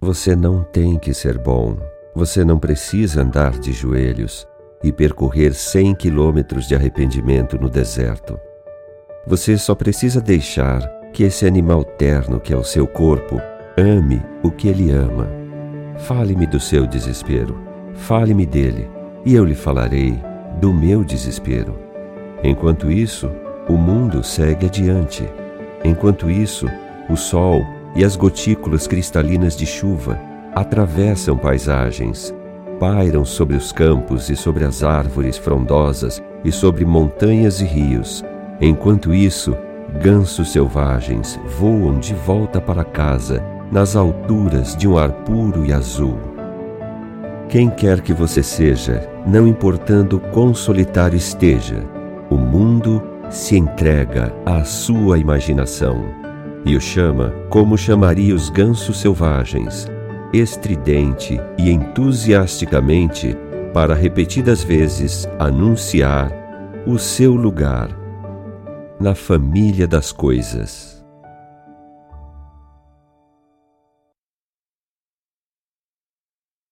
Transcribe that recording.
Você não tem que ser bom. Você não precisa andar de joelhos e percorrer 100 quilômetros de arrependimento no deserto. Você só precisa deixar que esse animal terno que é o seu corpo ame o que ele ama. Fale-me do seu desespero, fale-me dele, e eu lhe falarei do meu desespero. Enquanto isso, o mundo segue adiante. Enquanto isso, o sol e as gotículas cristalinas de chuva atravessam paisagens, pairam sobre os campos e sobre as árvores frondosas e sobre montanhas e rios. Enquanto isso, gansos selvagens voam de volta para casa nas alturas de um ar puro e azul. Quem quer que você seja, não importando quão solitário esteja, o mundo se entrega à sua imaginação e o chama como chamaria os gansos selvagens, estridente e entusiasticamente, para repetidas vezes anunciar o seu lugar na família das coisas.